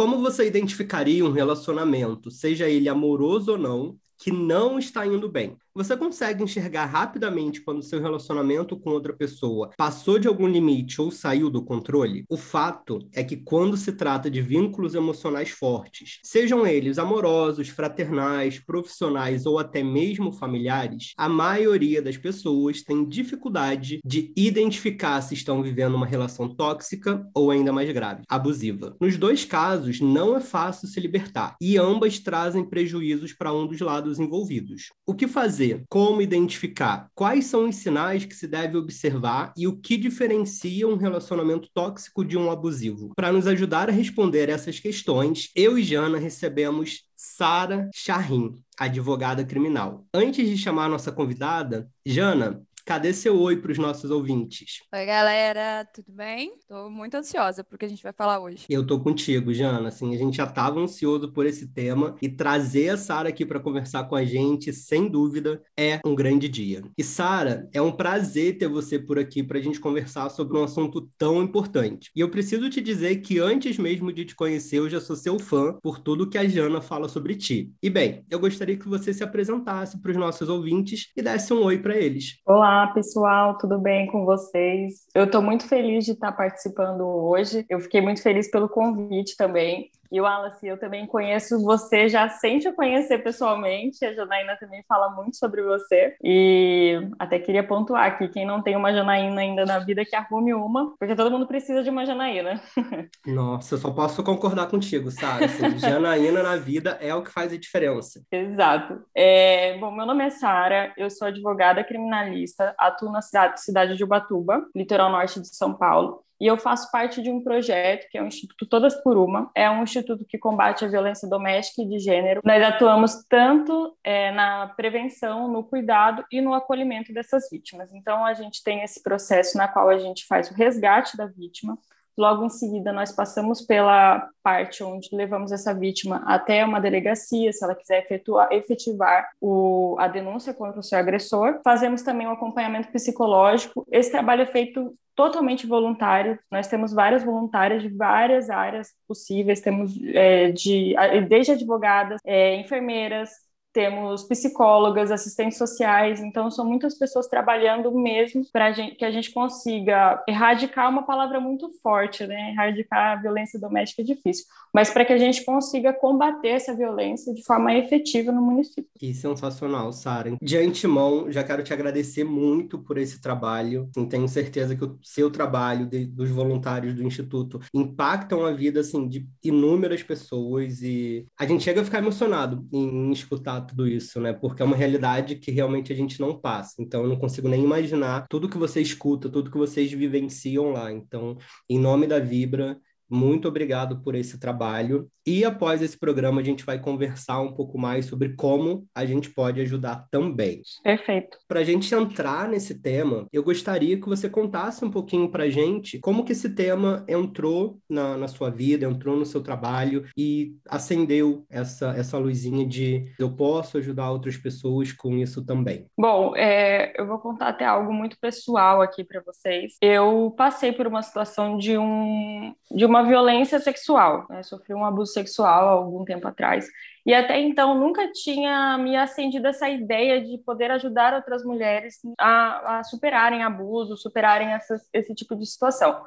Como você identificaria um relacionamento, seja ele amoroso ou não, que não está indo bem? Você consegue enxergar rapidamente quando seu relacionamento com outra pessoa passou de algum limite ou saiu do controle? O fato é que quando se trata de vínculos emocionais fortes, sejam eles amorosos, fraternais, profissionais ou até mesmo familiares, a maioria das pessoas tem dificuldade de identificar se estão vivendo uma relação tóxica ou ainda mais grave, abusiva. Nos dois casos, não é fácil se libertar e ambas trazem prejuízos para um dos lados envolvidos. O que fazer? Fazer? Como identificar? Quais são os sinais que se deve observar e o que diferencia um relacionamento tóxico de um abusivo? Para nos ajudar a responder essas questões, eu e Jana recebemos Sara Charrin, advogada criminal. Antes de chamar nossa convidada, Jana, Cadê seu oi para os nossos ouvintes? Oi, galera, tudo bem? Estou muito ansiosa porque a gente vai falar hoje. Eu tô contigo, Jana. Assim, a gente já estava ansioso por esse tema e trazer a Sara aqui para conversar com a gente, sem dúvida, é um grande dia. E Sara, é um prazer ter você por aqui para a gente conversar sobre um assunto tão importante. E eu preciso te dizer que antes mesmo de te conhecer, eu já sou seu fã por tudo que a Jana fala sobre ti. E bem, eu gostaria que você se apresentasse para os nossos ouvintes e desse um oi para eles. Olá, Olá, pessoal, tudo bem com vocês? Eu estou muito feliz de estar participando hoje. Eu fiquei muito feliz pelo convite também. E o Wallace, eu também conheço você, já sem te conhecer pessoalmente. A Janaína também fala muito sobre você. E até queria pontuar aqui: quem não tem uma Janaína ainda na vida, que arrume uma, porque todo mundo precisa de uma Janaína. Nossa, eu só posso concordar contigo, sabe? Assim, Janaína na vida é o que faz a diferença. Exato. É, bom, meu nome é Sara, eu sou advogada criminalista, atuo na cidade, cidade de Ubatuba, litoral norte de São Paulo e eu faço parte de um projeto que é o Instituto Todas por Uma. É um instituto que combate a violência doméstica e de gênero. Nós atuamos tanto é, na prevenção, no cuidado e no acolhimento dessas vítimas. Então, a gente tem esse processo na qual a gente faz o resgate da vítima, Logo em seguida, nós passamos pela parte onde levamos essa vítima até uma delegacia, se ela quiser efetuar, efetivar o, a denúncia contra o seu agressor. Fazemos também um acompanhamento psicológico. Esse trabalho é feito totalmente voluntário. Nós temos várias voluntárias de várias áreas possíveis. Temos é, de, desde advogadas, é, enfermeiras, temos psicólogas, assistentes sociais, então são muitas pessoas trabalhando mesmo para que a gente consiga erradicar uma palavra muito forte, né? Erradicar a violência doméstica é difícil, mas para que a gente consiga combater essa violência de forma efetiva no município. Que sensacional, Sara. De antemão, já quero te agradecer muito por esse trabalho. Assim, tenho certeza que o seu trabalho de, dos voluntários do Instituto impactam a vida assim de inúmeras pessoas e a gente chega a ficar emocionado em, em escutar tudo isso, né? Porque é uma realidade que realmente a gente não passa. Então, eu não consigo nem imaginar tudo que você escuta, tudo que vocês vivenciam lá. Então, em nome da Vibra, muito obrigado por esse trabalho. E após esse programa, a gente vai conversar um pouco mais sobre como a gente pode ajudar também. Perfeito. Para a gente entrar nesse tema, eu gostaria que você contasse um pouquinho para a gente como que esse tema entrou na, na sua vida, entrou no seu trabalho e acendeu essa, essa luzinha de eu posso ajudar outras pessoas com isso também. Bom, é, eu vou contar até algo muito pessoal aqui para vocês. Eu passei por uma situação de, um, de uma violência sexual, né? sofri um abuso sexual há algum tempo atrás. E até então nunca tinha me acendido essa ideia de poder ajudar outras mulheres a, a superarem abuso, superarem esse tipo de situação.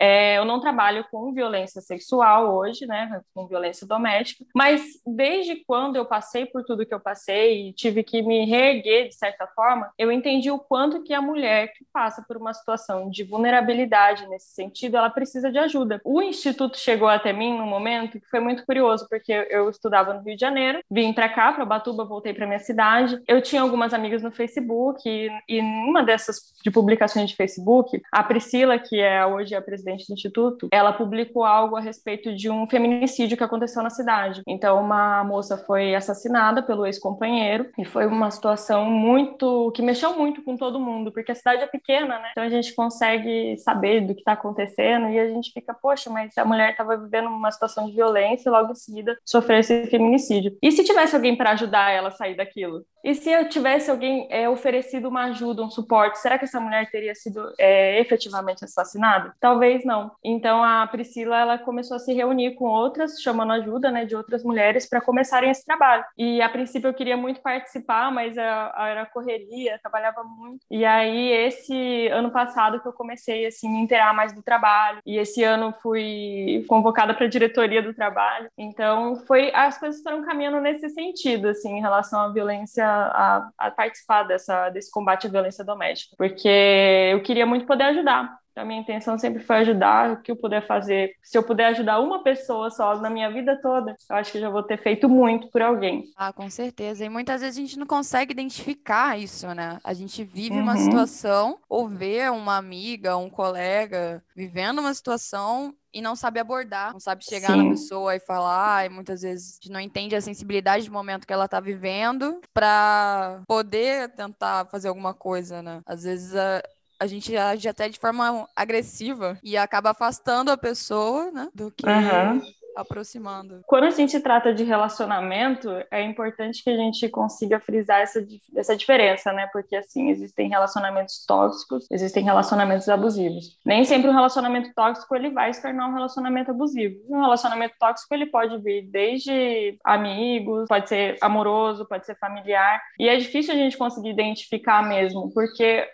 É, eu não trabalho com violência sexual hoje, né, com violência doméstica, mas desde quando eu passei por tudo que eu passei e tive que me reerguer de certa forma, eu entendi o quanto que a mulher que passa por uma situação de vulnerabilidade nesse sentido, ela precisa de ajuda. O instituto chegou até mim num momento que foi muito curioso, porque eu estudava no Rio de Janeiro, vim para cá, para Batuba, voltei para minha cidade. Eu tinha algumas amigas no Facebook e, e uma dessas de publicações de Facebook, a Priscila, que é hoje a presidente presidente do instituto, ela publicou algo a respeito de um feminicídio que aconteceu na cidade. Então, uma moça foi assassinada pelo ex-companheiro e foi uma situação muito que mexeu muito com todo mundo, porque a cidade é pequena, né? Então a gente consegue saber do que está acontecendo e a gente fica, poxa, mas a mulher estava vivendo uma situação de violência e logo em seguida sofreu esse feminicídio. E se tivesse alguém para ajudar ela a sair daquilo? E se eu tivesse alguém é, oferecido uma ajuda, um suporte, será que essa mulher teria sido é, efetivamente assassinada? Talvez vez não. Então a Priscila ela começou a se reunir com outras, chamando ajuda, né, de outras mulheres para começarem esse trabalho. E a princípio eu queria muito participar, mas era correria, trabalhava muito. E aí esse ano passado que eu comecei assim me inteirar mais do trabalho. E esse ano fui convocada para a diretoria do trabalho. Então foi as coisas foram caminhando nesse sentido, assim, em relação à violência, a, a participar dessa desse combate à violência doméstica, porque eu queria muito poder ajudar. Então, a minha intenção sempre foi ajudar o que eu puder fazer. Se eu puder ajudar uma pessoa só na minha vida toda, eu acho que já vou ter feito muito por alguém. Ah, com certeza. E muitas vezes a gente não consegue identificar isso, né? A gente vive uhum. uma situação ou vê uma amiga, um colega vivendo uma situação e não sabe abordar, não sabe chegar Sim. na pessoa e falar, e muitas vezes a gente não entende a sensibilidade do momento que ela tá vivendo para poder tentar fazer alguma coisa, né? Às vezes a, a gente age até de forma agressiva e acaba afastando a pessoa, né? Do que uhum aproximando. Quando a gente trata de relacionamento, é importante que a gente consiga frisar essa, essa diferença, né? Porque, assim, existem relacionamentos tóxicos, existem relacionamentos abusivos. Nem sempre um relacionamento tóxico, ele vai se tornar um relacionamento abusivo. Um relacionamento tóxico, ele pode vir desde amigos, pode ser amoroso, pode ser familiar. E é difícil a gente conseguir identificar mesmo, porque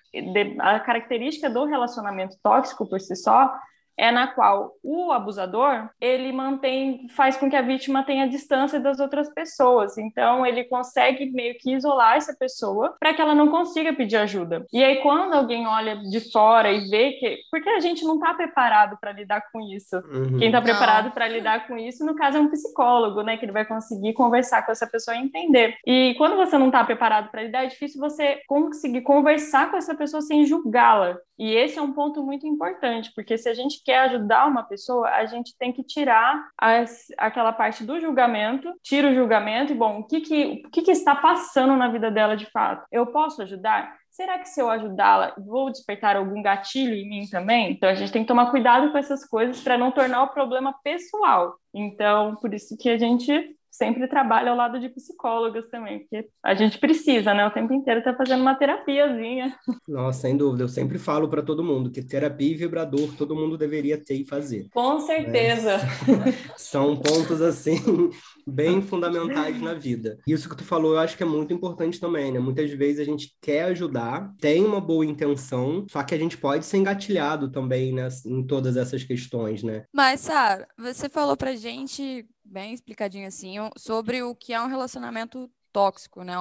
a característica do relacionamento tóxico por si só é na qual o abusador ele mantém, faz com que a vítima tenha distância das outras pessoas. Então ele consegue meio que isolar essa pessoa para que ela não consiga pedir ajuda. E aí quando alguém olha de fora e vê que, porque a gente não está preparado para lidar com isso. Uhum. Quem está preparado para lidar com isso, no caso é um psicólogo, né, que ele vai conseguir conversar com essa pessoa e entender. E quando você não está preparado para lidar, é difícil você conseguir conversar com essa pessoa sem julgá-la. E esse é um ponto muito importante, porque se a gente quer ajudar uma pessoa, a gente tem que tirar as, aquela parte do julgamento, tira o julgamento e, bom, o que, que, o que, que está passando na vida dela de fato? Eu posso ajudar? Será que se eu ajudá-la, vou despertar algum gatilho em mim também? Então a gente tem que tomar cuidado com essas coisas para não tornar o problema pessoal. Então, por isso que a gente sempre trabalho ao lado de psicólogas também, porque a gente precisa, né? O tempo inteiro tá fazendo uma terapiazinha. Nossa, sem dúvida. Eu sempre falo para todo mundo que terapia e vibrador todo mundo deveria ter e fazer. Com certeza. É, são pontos, assim, bem fundamentais na vida. Isso que tu falou, eu acho que é muito importante também, né? Muitas vezes a gente quer ajudar, tem uma boa intenção, só que a gente pode ser engatilhado também, né? Em todas essas questões, né? Mas, Sara, você falou pra gente bem explicadinho assim, sobre o que é um relacionamento tóxico, né?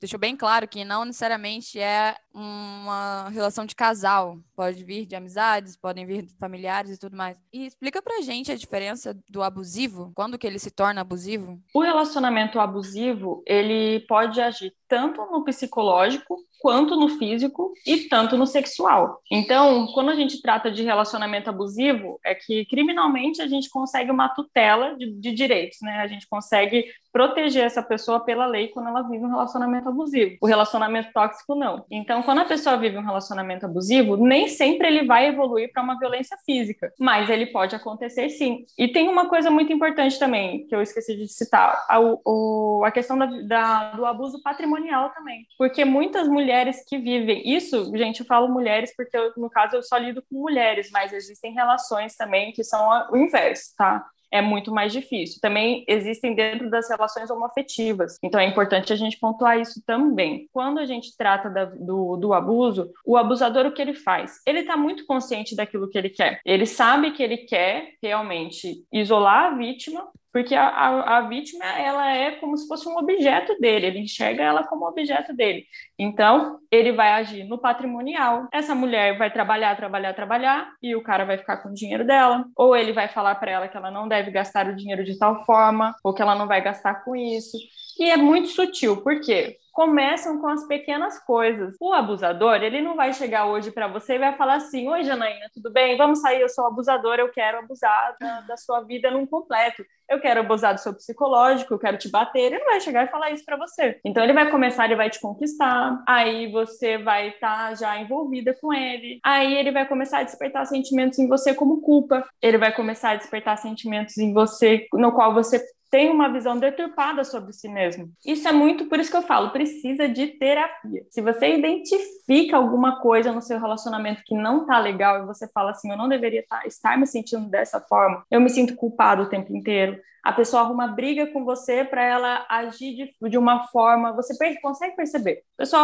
Deixou bem claro que não necessariamente é uma relação de casal. Pode vir de amizades, podem vir de familiares e tudo mais. E explica pra gente a diferença do abusivo, quando que ele se torna abusivo? O relacionamento abusivo, ele pode agir tanto no psicológico quanto no físico e tanto no sexual. Então, quando a gente trata de relacionamento abusivo, é que criminalmente a gente consegue uma tutela de, de direitos, né? A gente consegue proteger essa pessoa pela lei quando ela vive um relacionamento abusivo. O relacionamento tóxico não. Então, quando a pessoa vive um relacionamento abusivo, nem sempre ele vai evoluir para uma violência física, mas ele pode acontecer sim. E tem uma coisa muito importante também que eu esqueci de citar, a, o, a questão da, da, do abuso patrimonial também, porque muitas mulheres que vivem isso, gente, eu falo mulheres porque eu, no caso eu só lido com mulheres, mas existem relações também que são o inverso, tá? É muito mais difícil. Também existem dentro das relações homoafetivas, então é importante a gente pontuar isso também. Quando a gente trata da, do, do abuso, o abusador, o que ele faz? Ele está muito consciente daquilo que ele quer. Ele sabe que ele quer realmente isolar a vítima porque a, a, a, vítima ela é como se fosse um objeto dele, ele enxerga ela como objeto dele. Então, ele vai agir no patrimonial. Essa mulher vai trabalhar, trabalhar, trabalhar e o cara vai ficar com o dinheiro dela, ou ele vai falar para ela que ela não deve gastar o dinheiro de tal forma, ou que ela não vai gastar com isso. E é muito sutil, por quê? Começam com as pequenas coisas. O abusador, ele não vai chegar hoje para você e vai falar assim: Oi, Janaína, tudo bem? Vamos sair, eu sou abusador, eu quero abusar da, da sua vida num completo. Eu quero abusar do seu psicológico, eu quero te bater. Ele não vai chegar e falar isso para você. Então, ele vai começar, ele vai te conquistar, aí você vai estar tá já envolvida com ele, aí ele vai começar a despertar sentimentos em você como culpa, ele vai começar a despertar sentimentos em você no qual você tem uma visão deturpada sobre si mesmo. Isso é muito, por isso que eu falo, precisa de terapia. Se você identifica alguma coisa no seu relacionamento que não tá legal e você fala assim, eu não deveria tá, estar me sentindo dessa forma, eu me sinto culpado o tempo inteiro, a pessoa arruma briga com você para ela agir de, de uma forma, você consegue perceber. A pessoa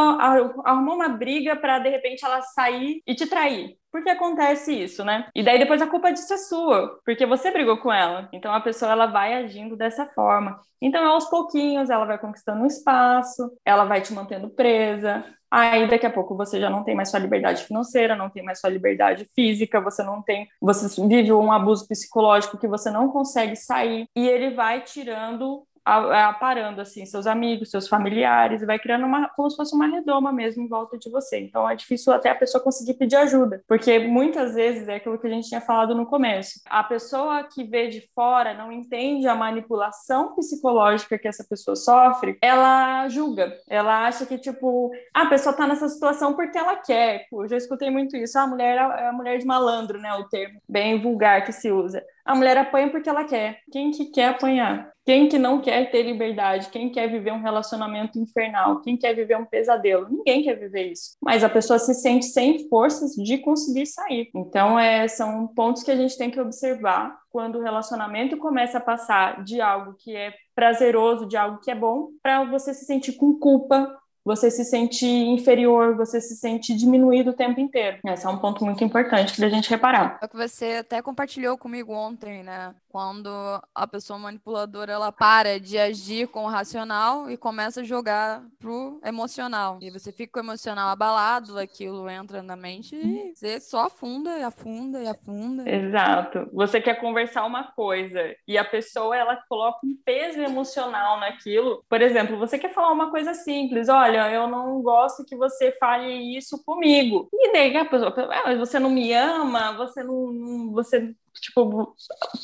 arrumou uma briga para de repente ela sair e te trair. Por que acontece isso, né? E daí depois a culpa disso é sua, porque você brigou com ela. Então a pessoa ela vai agindo dessa forma. Então aos pouquinhos ela vai conquistando um espaço, ela vai te mantendo presa, Aí daqui a pouco você já não tem mais sua liberdade financeira, não tem mais sua liberdade física, você não tem, você vive um abuso psicológico que você não consegue sair e ele vai tirando aparando assim seus amigos, seus familiares, vai criando uma como se fosse uma redoma mesmo em volta de você. Então é difícil até a pessoa conseguir pedir ajuda, porque muitas vezes é aquilo que a gente tinha falado no começo. A pessoa que vê de fora não entende a manipulação psicológica que essa pessoa sofre, ela julga. Ela acha que tipo, ah, a pessoa tá nessa situação porque ela quer. Eu já escutei muito isso. Ah, a mulher é a mulher de malandro, né, o termo bem vulgar que se usa. A mulher apanha porque ela quer. Quem que quer apanhar? Quem que não quer ter liberdade? Quem quer viver um relacionamento infernal? Quem quer viver um pesadelo? Ninguém quer viver isso. Mas a pessoa se sente sem forças de conseguir sair. Então, é, são pontos que a gente tem que observar quando o relacionamento começa a passar de algo que é prazeroso, de algo que é bom, para você se sentir com culpa, você se sente inferior, você se sente diminuído o tempo inteiro. Esse é um ponto muito importante para a gente reparar. É o que você até compartilhou comigo ontem, né? Quando a pessoa manipuladora ela para de agir com o racional e começa a jogar pro emocional. E você fica com o emocional abalado, aquilo entra na mente e você só afunda e afunda e afunda. Exato. Você quer conversar uma coisa e a pessoa ela coloca um peso emocional naquilo. Por exemplo, você quer falar uma coisa simples, olha, olha, eu não gosto que você fale isso comigo. E daí a pessoa, ah, você não me ama, você não, você tipo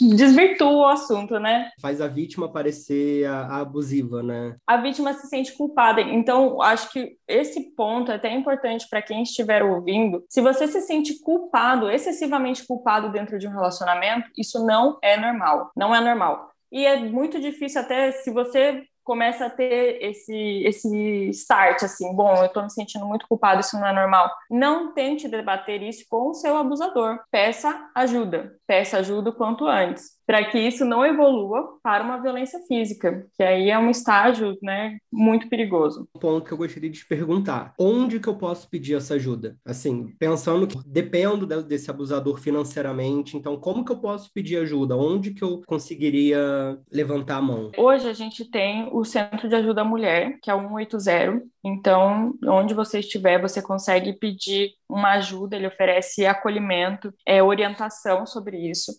desvirtua o assunto, né? Faz a vítima parecer a, a abusiva, né? A vítima se sente culpada. Então, acho que esse ponto é até importante para quem estiver ouvindo. Se você se sente culpado, excessivamente culpado dentro de um relacionamento, isso não é normal. Não é normal. E é muito difícil até se você começa a ter esse, esse start, assim, bom, eu estou me sentindo muito culpado, isso não é normal. Não tente debater isso com o seu abusador. Peça ajuda. Peça ajuda o quanto antes para que isso não evolua para uma violência física, que aí é um estágio, né, muito perigoso. Um ponto que eu gostaria de te perguntar: onde que eu posso pedir essa ajuda? Assim, pensando que dependo desse abusador financeiramente, então como que eu posso pedir ajuda? Onde que eu conseguiria levantar a mão? Hoje a gente tem o Centro de Ajuda à Mulher, que é o 180. Então, onde você estiver, você consegue pedir uma ajuda, ele oferece acolhimento, é, orientação sobre isso.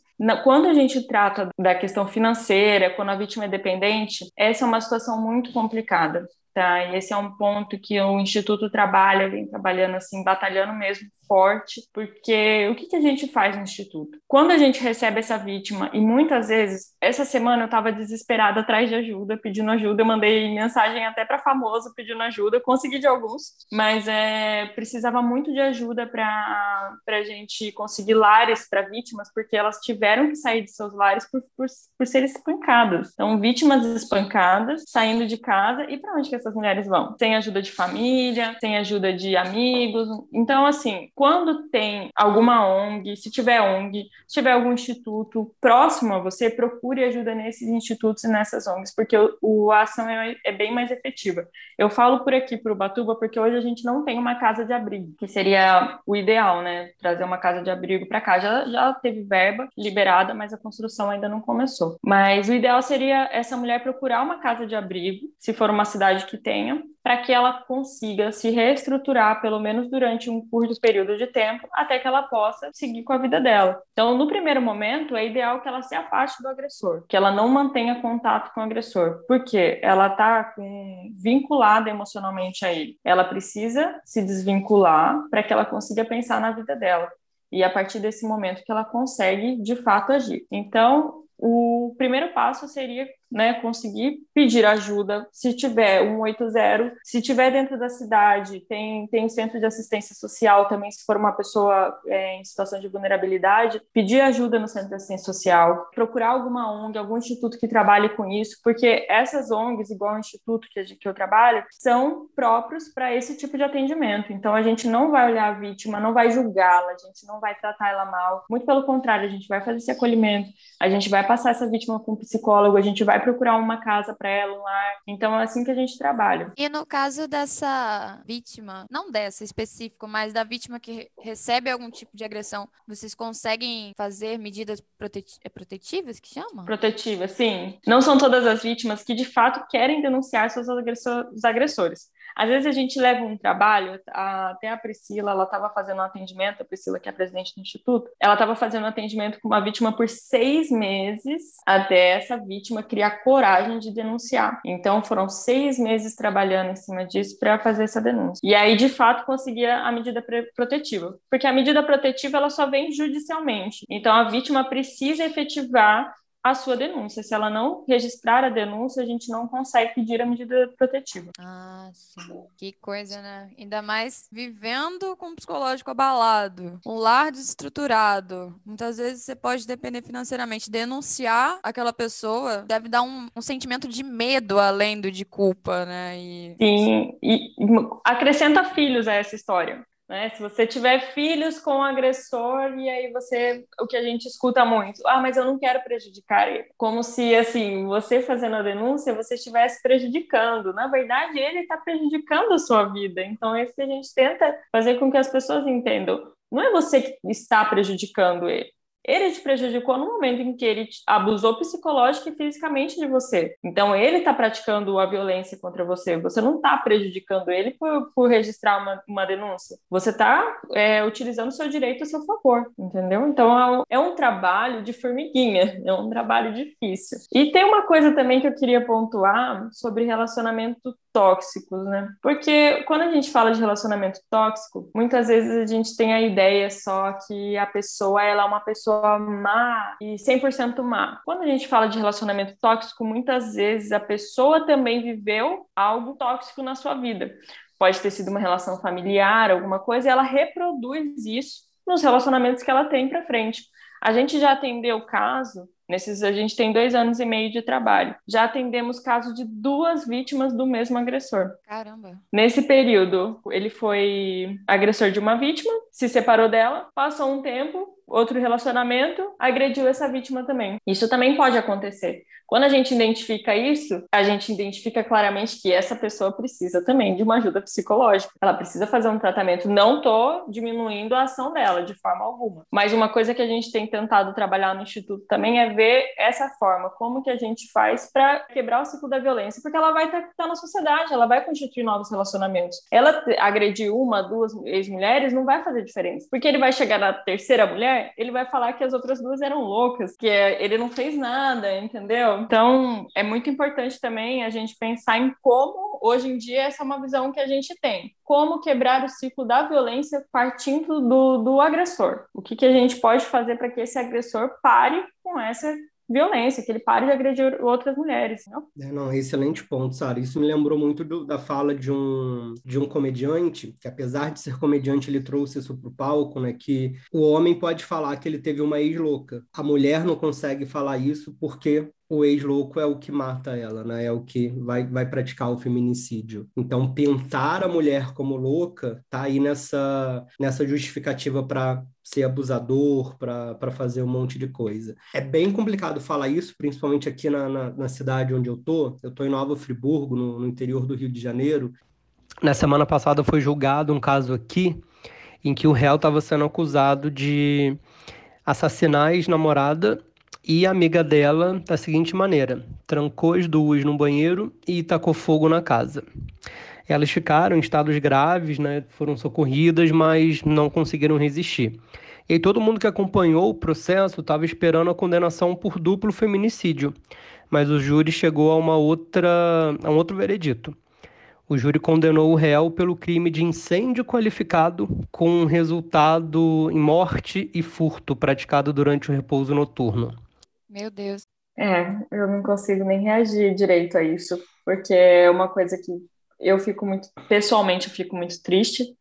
Quando a gente trata da questão financeira, quando a vítima é dependente, essa é uma situação muito complicada. Tá? E esse é um ponto que o Instituto trabalha, vem trabalhando assim, batalhando mesmo forte, porque o que, que a gente faz no Instituto? Quando a gente recebe essa vítima, e muitas vezes, essa semana eu estava desesperada atrás de ajuda, pedindo ajuda, eu mandei mensagem até para famoso pedindo ajuda, consegui de alguns, mas é, precisava muito de ajuda para a gente conseguir lares para vítimas, porque elas tiveram que sair de seus lares por, por, por serem espancadas. Então, vítimas espancadas, saindo de casa, e para onde que essas mulheres vão? Sem ajuda de família, sem ajuda de amigos. Então, assim, quando tem alguma ONG, se tiver ONG, se tiver algum instituto próximo a você, procure ajuda nesses institutos e nessas ONGs, porque o, o a ação é, é, bem mais efetiva. Eu falo por aqui para o Batuba porque hoje a gente não tem uma casa de abrigo, que seria o ideal, né? Trazer uma casa de abrigo para cá. Já, já teve verba liberada, mas a construção ainda não começou. Mas o ideal seria essa mulher procurar uma casa de abrigo, se for uma cidade que tenha, para que ela consiga se reestruturar, pelo menos durante um curto período de tempo, até que ela possa seguir com a vida dela. Então, no primeiro momento, é ideal que ela se afaste do agressor, que ela não mantenha contato com o agressor, porque ela está vinculada emocionalmente a ele. Ela precisa se desvincular para que ela consiga pensar na vida dela. E a partir desse momento que ela consegue, de fato, agir. Então, o primeiro passo seria né, conseguir pedir ajuda, se tiver 180, se tiver dentro da cidade, tem, tem centro de assistência social também, se for uma pessoa é, em situação de vulnerabilidade, pedir ajuda no centro de assistência social, procurar alguma ONG, algum instituto que trabalhe com isso, porque essas ONGs, igual o instituto que, que eu trabalho, são próprios para esse tipo de atendimento. Então, a gente não vai olhar a vítima, não vai julgá-la, a gente não vai tratar ela mal, muito pelo contrário, a gente vai fazer esse acolhimento, a gente vai passar essa vítima com um psicólogo, a gente vai procurar uma casa para ela, um lar. Então, é assim que a gente trabalha. E no caso dessa vítima, não dessa específico, mas da vítima que recebe algum tipo de agressão, vocês conseguem fazer medidas proteti é protetivas, que chama? Protetivas, sim. Não são todas as vítimas que de fato querem denunciar seus agressores. Às vezes a gente leva um trabalho, até a Priscila, ela estava fazendo um atendimento, a Priscila, que é presidente do Instituto, ela estava fazendo um atendimento com uma vítima por seis meses até essa vítima criar coragem de denunciar. Então foram seis meses trabalhando em cima disso para fazer essa denúncia. E aí, de fato, conseguia a medida protetiva. Porque a medida protetiva ela só vem judicialmente. Então a vítima precisa efetivar a sua denúncia. Se ela não registrar a denúncia, a gente não consegue pedir a medida protetiva. Ah, sim. Que coisa, né? Ainda mais vivendo com o psicológico abalado, um lar desestruturado. Muitas vezes você pode depender financeiramente. Denunciar aquela pessoa deve dar um, um sentimento de medo além do de culpa, né? E... Sim, e acrescenta filhos a essa história. Né? Se você tiver filhos com o agressor e aí você, o que a gente escuta muito, ah, mas eu não quero prejudicar ele, como se assim você fazendo a denúncia você estivesse prejudicando. Na verdade, ele está prejudicando a sua vida. Então é isso que a gente tenta fazer com que as pessoas entendam. Não é você que está prejudicando ele ele te prejudicou no momento em que ele abusou psicológica e fisicamente de você. Então, ele está praticando a violência contra você. Você não está prejudicando ele por, por registrar uma, uma denúncia. Você está é, utilizando o seu direito a seu favor, entendeu? Então, é é um trabalho de formiguinha, é um trabalho difícil. E tem uma coisa também que eu queria pontuar sobre relacionamento tóxicos, né? Porque quando a gente fala de relacionamento tóxico, muitas vezes a gente tem a ideia só que a pessoa ela é uma pessoa má e 100% má. Quando a gente fala de relacionamento tóxico, muitas vezes a pessoa também viveu algo tóxico na sua vida. Pode ter sido uma relação familiar, alguma coisa, e ela reproduz isso nos relacionamentos que ela tem para frente. A gente já atendeu o caso Nesses, a gente tem dois anos e meio de trabalho. Já atendemos casos de duas vítimas do mesmo agressor. Caramba. Nesse período, ele foi agressor de uma vítima, se separou dela, passou um tempo, outro relacionamento, agrediu essa vítima também. Isso também pode acontecer. Quando a gente identifica isso, a gente identifica claramente que essa pessoa precisa também de uma ajuda psicológica. Ela precisa fazer um tratamento. Não estou diminuindo a ação dela de forma alguma. Mas uma coisa que a gente tem tentado trabalhar no Instituto também é ver essa forma, como que a gente faz para quebrar o ciclo da violência, porque ela vai estar tá, tá na sociedade, ela vai constituir novos relacionamentos. Ela agredir uma, duas ex-mulheres não vai fazer diferença, porque ele vai chegar na terceira mulher, ele vai falar que as outras duas eram loucas, que ele não fez nada, entendeu? Então, é muito importante também a gente pensar em como, hoje em dia, essa é uma visão que a gente tem. Como quebrar o ciclo da violência partindo do, do agressor. O que, que a gente pode fazer para que esse agressor pare com essa violência, que ele pare de agredir outras mulheres. Não, é, não excelente ponto, Sara. Isso me lembrou muito do, da fala de um, de um comediante, que apesar de ser comediante, ele trouxe isso para o palco, né? Que o homem pode falar que ele teve uma ex-louca. A mulher não consegue falar isso porque o ex-louco é o que mata ela, né? É o que vai, vai praticar o feminicídio. Então, pintar a mulher como louca tá aí nessa, nessa justificativa para ser abusador, para fazer um monte de coisa. É bem complicado falar isso, principalmente aqui na, na, na cidade onde eu tô. Eu tô em Nova Friburgo, no, no interior do Rio de Janeiro. Na semana passada foi julgado um caso aqui em que o réu estava sendo acusado de assassinar a ex-namorada e a amiga dela da seguinte maneira: trancou as duas no banheiro e tacou fogo na casa. Elas ficaram em estados graves, né? Foram socorridas, mas não conseguiram resistir. E todo mundo que acompanhou o processo estava esperando a condenação por duplo feminicídio, mas o júri chegou a uma outra, a um outro veredito. O júri condenou o réu pelo crime de incêndio qualificado com resultado em morte e furto praticado durante o repouso noturno. Meu Deus. É, eu não consigo nem reagir direito a isso, porque é uma coisa que eu fico muito, pessoalmente, eu fico muito triste,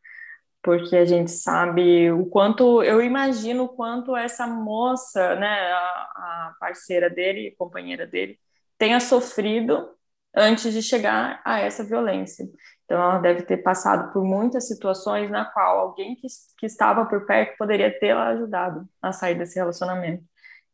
porque a gente sabe o quanto, eu imagino o quanto essa moça, né, a, a parceira dele, companheira dele, tenha sofrido antes de chegar a essa violência. Então, ela deve ter passado por muitas situações na qual alguém que, que estava por perto poderia tê-la ajudado a sair desse relacionamento.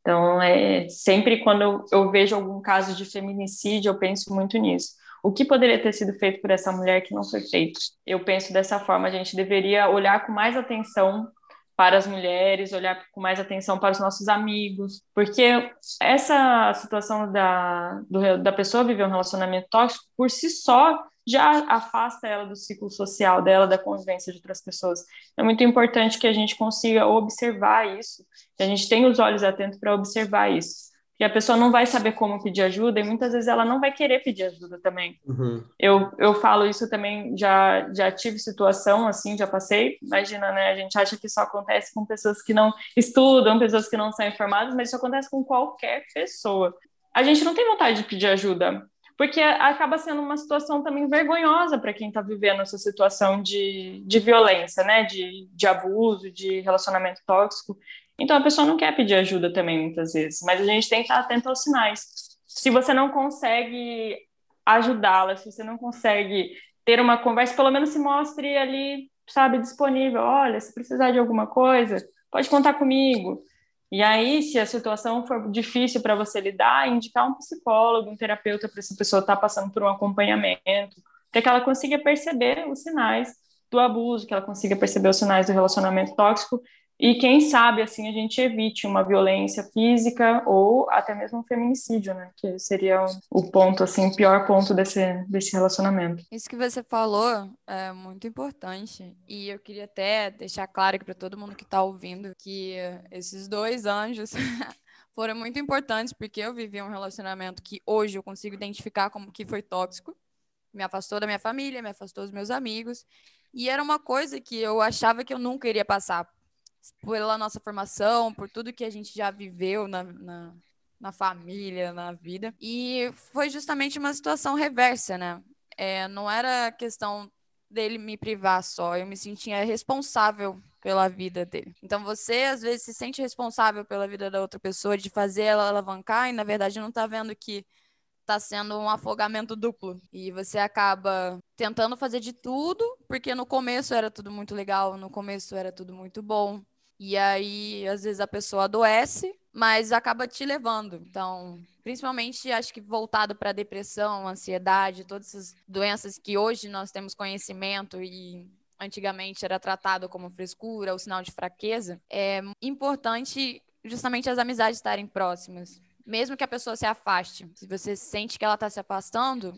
Então, é, sempre quando eu, vejo algum caso de feminicídio, eu penso muito nisso. O que poderia ter sido feito por essa mulher que não foi feito? Eu penso dessa forma, a gente deveria olhar com mais atenção para as mulheres, olhar com mais atenção para os nossos amigos, porque essa situação da, do, da pessoa viver um relacionamento tóxico, por si só, já afasta ela do ciclo social dela, da convivência de outras pessoas. É muito importante que a gente consiga observar isso, que a gente tenha os olhos atentos para observar isso. Porque a pessoa não vai saber como pedir ajuda e muitas vezes ela não vai querer pedir ajuda também. Uhum. Eu, eu falo isso também, já, já tive situação assim, já passei. Imagina, né? A gente acha que isso acontece com pessoas que não estudam, pessoas que não são informadas, mas isso acontece com qualquer pessoa. A gente não tem vontade de pedir ajuda, porque acaba sendo uma situação também vergonhosa para quem está vivendo essa situação de, de violência, né, de, de abuso, de relacionamento tóxico. Então a pessoa não quer pedir ajuda também muitas vezes, mas a gente tem que estar atento aos sinais. Se você não consegue ajudá-la, se você não consegue ter uma conversa, pelo menos se mostre ali, sabe, disponível. Olha, se precisar de alguma coisa, pode contar comigo. E aí, se a situação for difícil para você lidar, indicar um psicólogo, um terapeuta para essa pessoa estar tá passando por um acompanhamento, para que ela consiga perceber os sinais do abuso, que ela consiga perceber os sinais do relacionamento tóxico e quem sabe assim a gente evite uma violência física ou até mesmo um feminicídio, né? Que seria o ponto assim, o pior ponto desse desse relacionamento. Isso que você falou é muito importante e eu queria até deixar claro para todo mundo que está ouvindo que esses dois anjos foram muito importantes porque eu vivi um relacionamento que hoje eu consigo identificar como que foi tóxico. Me afastou da minha família, me afastou dos meus amigos. E era uma coisa que eu achava que eu nunca iria passar, pela nossa formação, por tudo que a gente já viveu na, na, na família, na vida. E foi justamente uma situação reversa, né? É, não era questão dele me privar só, eu me sentia responsável pela vida dele. Então você às vezes se sente responsável pela vida da outra pessoa, de fazer ela alavancar e na verdade não tá vendo que tá sendo um afogamento duplo. E você acaba tentando fazer de tudo, porque no começo era tudo muito legal, no começo era tudo muito bom. E aí, às vezes, a pessoa adoece, mas acaba te levando. Então, principalmente, acho que voltado para depressão, ansiedade, todas essas doenças que hoje nós temos conhecimento e antigamente era tratado como frescura ou sinal de fraqueza, é importante justamente as amizades estarem próximas. Mesmo que a pessoa se afaste, se você sente que ela está se afastando,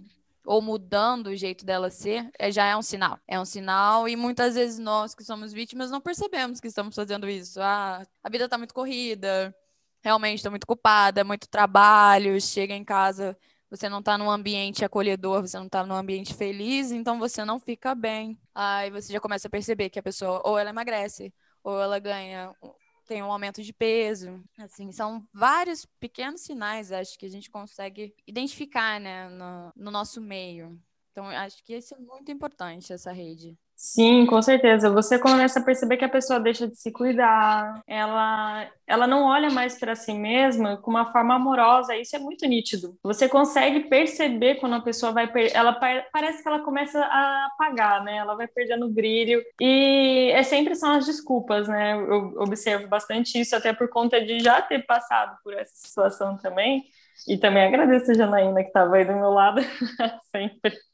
ou mudando o jeito dela ser, é, já é um sinal. É um sinal e muitas vezes nós que somos vítimas não percebemos que estamos fazendo isso. Ah, a vida está muito corrida, realmente estou muito culpada, muito trabalho, chega em casa, você não está num ambiente acolhedor, você não está num ambiente feliz, então você não fica bem. Aí você já começa a perceber que a pessoa ou ela emagrece, ou ela ganha tem um aumento de peso. Assim, são vários pequenos sinais, acho, que a gente consegue identificar, né, no, no nosso meio. Então, acho que isso é muito importante, essa rede. Sim, com certeza. Você começa a perceber que a pessoa deixa de se cuidar, ela, ela não olha mais para si mesma com uma forma amorosa. Isso é muito nítido. Você consegue perceber quando a pessoa vai, ela parece que ela começa a apagar, né? Ela vai perdendo o brilho e é sempre são as desculpas, né? Eu observo bastante isso até por conta de já ter passado por essa situação também. E também agradeço a Janaína que estava aí do meu lado sempre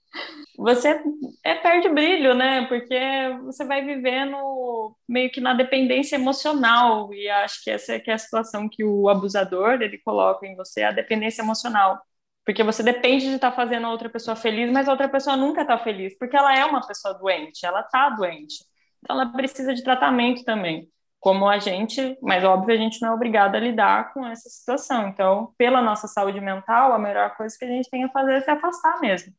você é, perde brilho, né? Porque você vai vivendo meio que na dependência emocional e acho que essa é, que é a situação que o abusador ele coloca em você, a dependência emocional. Porque você depende de estar tá fazendo a outra pessoa feliz, mas a outra pessoa nunca está feliz, porque ela é uma pessoa doente, ela está doente. Então ela precisa de tratamento também. Como a gente, mas óbvio, a gente não é obrigado a lidar com essa situação. Então, pela nossa saúde mental, a melhor coisa que a gente tem a fazer é se afastar mesmo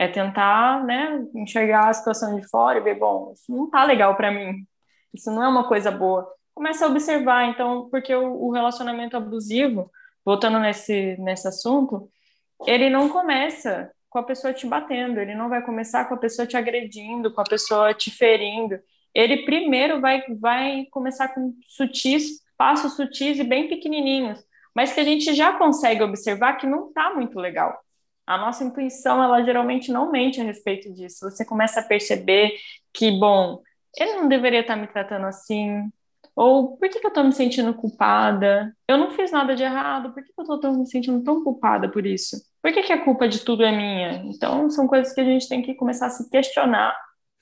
é tentar, né, enxergar a situação de fora e ver, bom, isso não tá legal para mim, isso não é uma coisa boa. Começa a observar, então, porque o, o relacionamento abusivo, voltando nesse, nesse assunto, ele não começa com a pessoa te batendo, ele não vai começar com a pessoa te agredindo, com a pessoa te ferindo. Ele primeiro vai, vai começar com sutis, passos sutis e bem pequenininhos, mas que a gente já consegue observar que não está muito legal. A nossa intuição, ela geralmente não mente a respeito disso. Você começa a perceber que, bom, ele não deveria estar me tratando assim, ou por que, que eu estou me sentindo culpada? Eu não fiz nada de errado, por que, que eu estou me sentindo tão culpada por isso? Por que, que a culpa de tudo é minha? Então, são coisas que a gente tem que começar a se questionar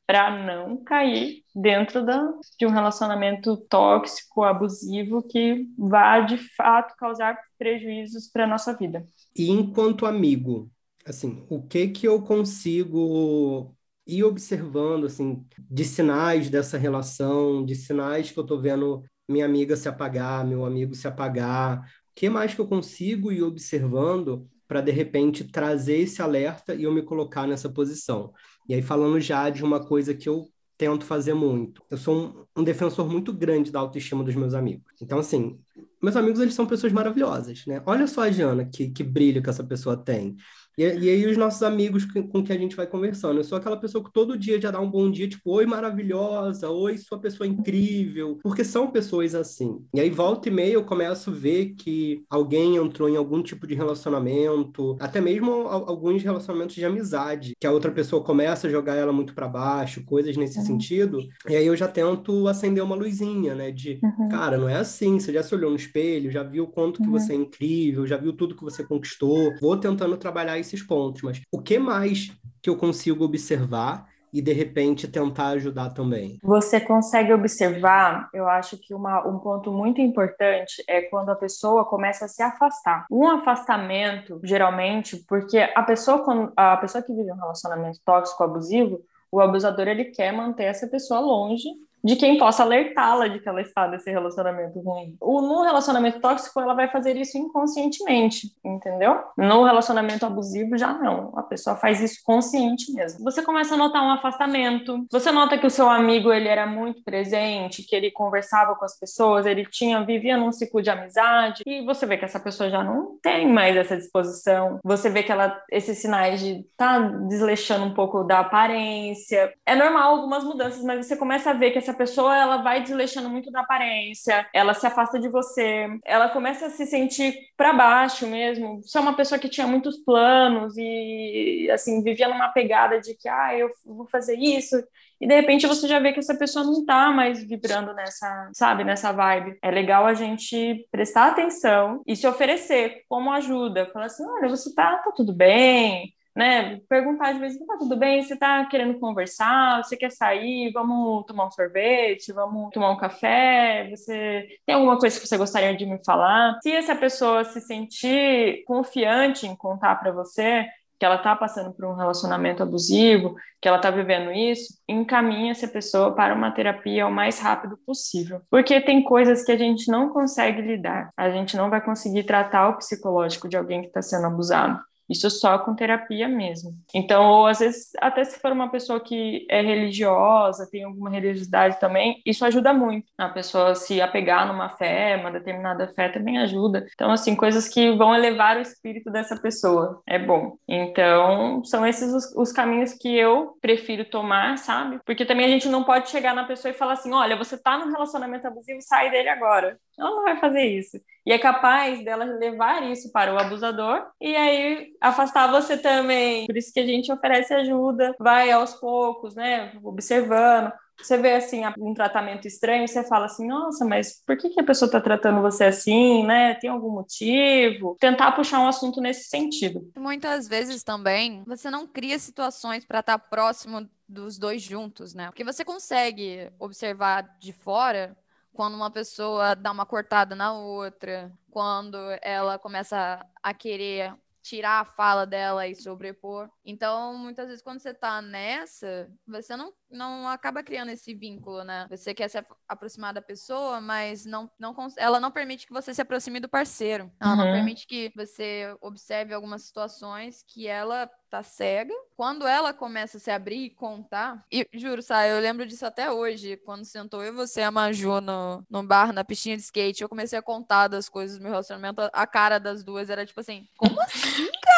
para não cair dentro da, de um relacionamento tóxico, abusivo, que vá de fato causar prejuízos para a nossa vida. E enquanto amigo, assim, o que que eu consigo ir observando, assim, de sinais dessa relação, de sinais que eu estou vendo minha amiga se apagar, meu amigo se apagar, o que mais que eu consigo ir observando para de repente trazer esse alerta e eu me colocar nessa posição. E aí falando já de uma coisa que eu tento fazer muito. Eu sou um, um, defensor muito grande da autoestima dos meus amigos. Então, assim, meus amigos, eles são pessoas maravilhosas, né? Olha só a Jana, que, que brilho que essa pessoa tem. E, e aí os nossos amigos com, com que a gente vai conversando. Eu sou aquela pessoa que todo dia já dá um bom dia, tipo, oi, maravilhosa, oi, sua pessoa incrível, porque são pessoas assim. E aí volta e meia eu começo a ver que alguém entrou em algum tipo de relacionamento, até mesmo alguns relacionamentos de amizade, que a outra pessoa começa a jogar ela muito para baixo, coisas nesse uhum. sentido. E aí eu já tento acender uma luzinha, né, de, uhum. cara, não é assim, você já se olhou no espelho, já viu o quanto que uhum. você é incrível, já viu tudo que você conquistou. Vou tentando trabalhar esses pontos, mas o que mais que eu consigo observar e de repente tentar ajudar também? Você consegue observar, eu acho que uma, um ponto muito importante é quando a pessoa começa a se afastar. Um afastamento, geralmente, porque a pessoa, a pessoa que vive um relacionamento tóxico, abusivo, o abusador ele quer manter essa pessoa longe de quem possa alertá-la de que ela está nesse relacionamento ruim. O, no relacionamento tóxico, ela vai fazer isso inconscientemente, entendeu? No relacionamento abusivo, já não. A pessoa faz isso consciente mesmo. Você começa a notar um afastamento, você nota que o seu amigo, ele era muito presente, que ele conversava com as pessoas, ele tinha, vivia num ciclo de amizade, e você vê que essa pessoa já não tem mais essa disposição. Você vê que ela, esses sinais de tá desleixando um pouco da aparência. É normal algumas mudanças, mas você começa a ver que essa pessoa ela vai desleixando muito da aparência, ela se afasta de você, ela começa a se sentir para baixo mesmo. Você é uma pessoa que tinha muitos planos e assim vivia numa pegada de que ah, eu vou fazer isso e de repente você já vê que essa pessoa não tá mais vibrando nessa, sabe, nessa vibe. É legal a gente prestar atenção e se oferecer como ajuda. Falar assim, olha, você tá, tá tudo bem, né? Perguntar de vez em quando, tá tudo bem? Você tá querendo conversar? Você quer sair? Vamos tomar um sorvete? Vamos tomar um café? Você tem alguma coisa que você gostaria de me falar? Se essa pessoa se sentir confiante em contar para você, que ela está passando por um relacionamento abusivo, que ela está vivendo isso, encaminha essa pessoa para uma terapia o mais rápido possível. Porque tem coisas que a gente não consegue lidar. A gente não vai conseguir tratar o psicológico de alguém que está sendo abusado. Isso só com terapia mesmo. Então, ou às vezes, até se for uma pessoa que é religiosa, tem alguma religiosidade também, isso ajuda muito. A pessoa se apegar numa fé, uma determinada fé também ajuda. Então, assim, coisas que vão elevar o espírito dessa pessoa. É bom. Então, são esses os, os caminhos que eu prefiro tomar, sabe? Porque também a gente não pode chegar na pessoa e falar assim: olha, você tá num relacionamento abusivo, sai dele agora. Ela não vai fazer isso. E é capaz dela levar isso para o abusador e aí afastar você também. Por isso que a gente oferece ajuda, vai aos poucos, né, observando. Você vê assim um tratamento estranho, você fala assim, nossa, mas por que, que a pessoa está tratando você assim, né? Tem algum motivo? Tentar puxar um assunto nesse sentido. Muitas vezes também você não cria situações para estar tá próximo dos dois juntos, né? Porque você consegue observar de fora quando uma pessoa dá uma cortada na outra, quando ela começa a querer tirar a fala dela e sobrepor. Então, muitas vezes, quando você tá nessa, você não não acaba criando esse vínculo, né? Você quer se aproximar da pessoa, mas não, não ela não permite que você se aproxime do parceiro. Ela uhum. não permite que você observe algumas situações que ela tá cega. Quando ela começa a se abrir e contar, e juro, sabe, eu lembro disso até hoje, quando sentou eu e você, a Maju, no, no bar, na piscina de skate, eu comecei a contar das coisas do meu relacionamento, a cara das duas era tipo assim, como assim, cara?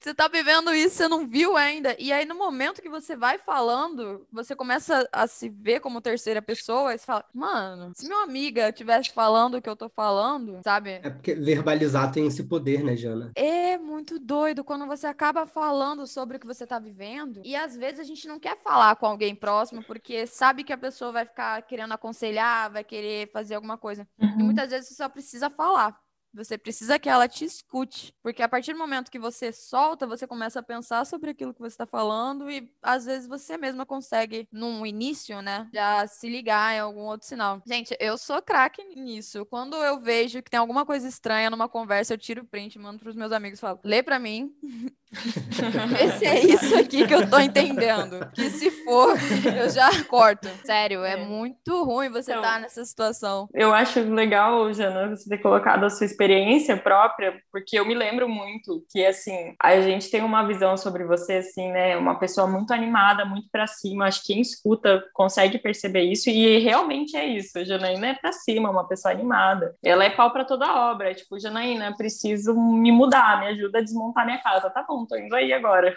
Você tá vivendo isso, você não viu ainda? E aí, no momento que você vai falando, você começa a se ver como terceira pessoa, e você fala, mano, se minha amiga tivesse falando o que eu tô falando, sabe? É porque verbalizar tem esse poder, né, Jana? É muito doido quando você acaba falando falando sobre o que você tá vivendo. E às vezes a gente não quer falar com alguém próximo porque sabe que a pessoa vai ficar querendo aconselhar, vai querer fazer alguma coisa. Uhum. E muitas vezes você só precisa falar. Você precisa que ela te escute. Porque a partir do momento que você solta, você começa a pensar sobre aquilo que você está falando e às vezes você mesma consegue, num início, né, já se ligar em algum outro sinal. Gente, eu sou craque nisso. Quando eu vejo que tem alguma coisa estranha numa conversa, eu tiro o print, mando pros meus amigos e falo: lê pra mim. Esse é isso aqui que eu tô entendendo. Que se for, eu já corto. Sério, é, é. muito ruim você estar então, tá nessa situação. Eu acho legal, Jana, você ter colocado a sua experiência experiência própria, porque eu me lembro muito que, assim, a gente tem uma visão sobre você, assim, né? Uma pessoa muito animada, muito para cima. Acho que quem escuta consegue perceber isso, e realmente é isso. A Janaína é para cima, uma pessoa animada. Ela é pau para toda obra. É tipo, Janaína, preciso me mudar, me ajuda a desmontar minha casa. Tá bom, tô indo aí agora.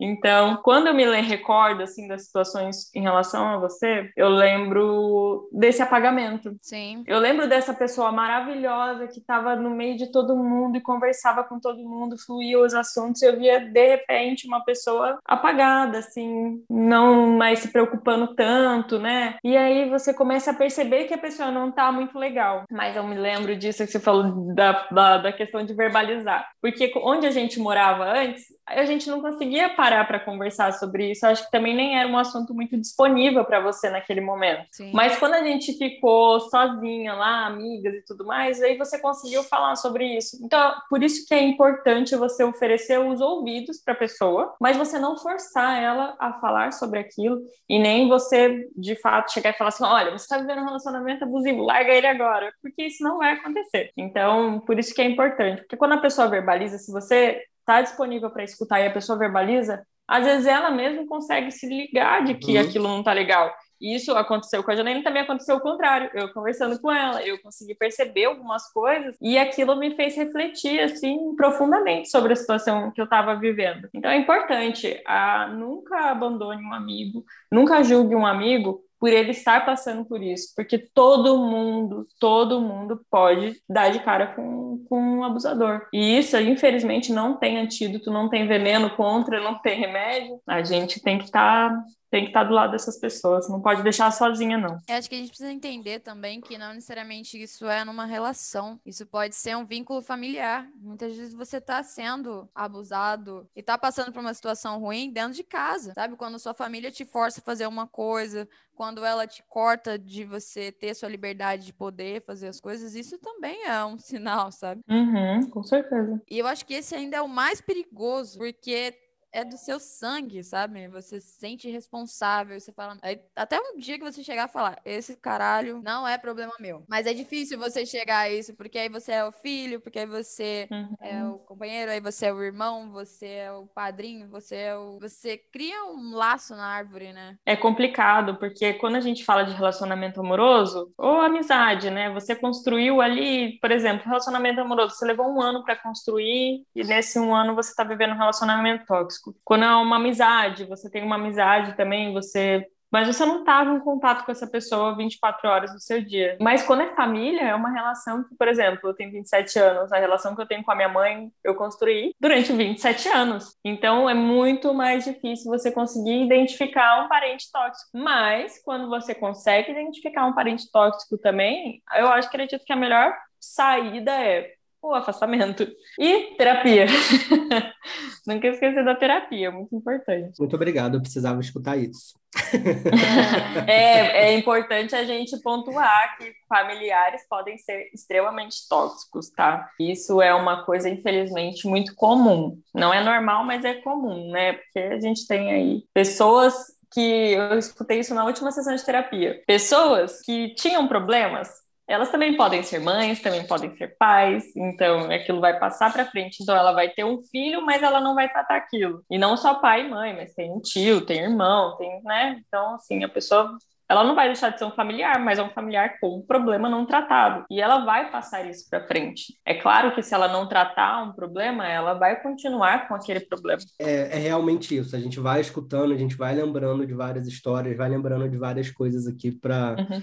Então, quando eu me recordo assim das situações em relação a você, eu lembro desse apagamento. Sim. Eu lembro dessa pessoa maravilhosa que estava no meio de todo mundo e conversava com todo mundo, fluía os assuntos, e eu via de repente uma pessoa apagada, assim, não mais se preocupando tanto, né? E aí você começa a perceber que a pessoa não tá muito legal. Mas eu me lembro disso que você falou da, da, da questão de verbalizar. Porque onde a gente morava antes, a gente não conseguia parar para conversar sobre isso. acho que também nem era um assunto muito disponível para você naquele momento. Sim. Mas quando a gente ficou sozinha lá, amigas e tudo mais, aí você conseguiu falar sobre isso. Então, por isso que é importante você oferecer os ouvidos para a pessoa, mas você não forçar ela a falar sobre aquilo e nem você, de fato, chegar e falar assim: olha, você está vivendo um relacionamento abusivo, larga ele agora, porque isso não vai acontecer. Então, por isso que é importante, porque quando a pessoa verbaliza, se você está disponível para escutar e a pessoa verbaliza, às vezes ela mesma consegue se ligar de que uhum. aquilo não está legal. E isso aconteceu com a Janaína, também aconteceu o contrário. Eu conversando com ela, eu consegui perceber algumas coisas e aquilo me fez refletir assim profundamente sobre a situação que eu estava vivendo. Então é importante, a, nunca abandone um amigo, nunca julgue um amigo por ele estar passando por isso, porque todo mundo, todo mundo pode dar de cara com, com um abusador. E isso, infelizmente, não tem antídoto, não tem veneno contra, não tem remédio. A gente tem que estar tá tem que estar do lado dessas pessoas, não pode deixar sozinha, não. Eu acho que a gente precisa entender também que não necessariamente isso é numa relação, isso pode ser um vínculo familiar. Muitas vezes você está sendo abusado e está passando por uma situação ruim dentro de casa, sabe? Quando sua família te força a fazer uma coisa, quando ela te corta de você ter sua liberdade de poder fazer as coisas, isso também é um sinal, sabe? Uhum, com certeza. E eu acho que esse ainda é o mais perigoso, porque é do seu sangue, sabe? Você se sente responsável, você fala. Aí, até um dia que você chegar a falar, esse caralho não é problema meu. Mas é difícil você chegar a isso, porque aí você é o filho, porque aí você uhum. é o companheiro, aí você é o irmão, você é o padrinho, você é o. Você cria um laço na árvore, né? É complicado, porque quando a gente fala de relacionamento amoroso, ou amizade, né? Você construiu ali, por exemplo, relacionamento amoroso, você levou um ano para construir, e nesse um ano você tá vivendo um relacionamento tóxico tóxico. Quando é uma amizade, você tem uma amizade também, você mas você não estava em contato com essa pessoa 24 horas do seu dia. Mas quando é família, é uma relação que, por exemplo, eu tenho 27 anos, a relação que eu tenho com a minha mãe, eu construí durante 27 anos. Então é muito mais difícil você conseguir identificar um parente tóxico. Mas quando você consegue identificar um parente tóxico também, eu acho que acredito que a melhor saída é o afastamento. E terapia. Nunca esquecer da terapia, muito importante. Muito obrigado, eu precisava escutar isso. é, é importante a gente pontuar que familiares podem ser extremamente tóxicos, tá? Isso é uma coisa, infelizmente, muito comum. Não é normal, mas é comum, né? Porque a gente tem aí pessoas que eu escutei isso na última sessão de terapia. Pessoas que tinham problemas, elas também podem ser mães, também podem ser pais, então aquilo vai passar para frente. Então ela vai ter um filho, mas ela não vai tratar aquilo. E não só pai e mãe, mas tem um tio, tem irmão, tem, né? Então assim, a pessoa ela não vai deixar de ser um familiar, mas é um familiar com um problema não tratado. E ela vai passar isso para frente. É claro que se ela não tratar um problema, ela vai continuar com aquele problema. É, é realmente isso. A gente vai escutando, a gente vai lembrando de várias histórias, vai lembrando de várias coisas aqui para. Uhum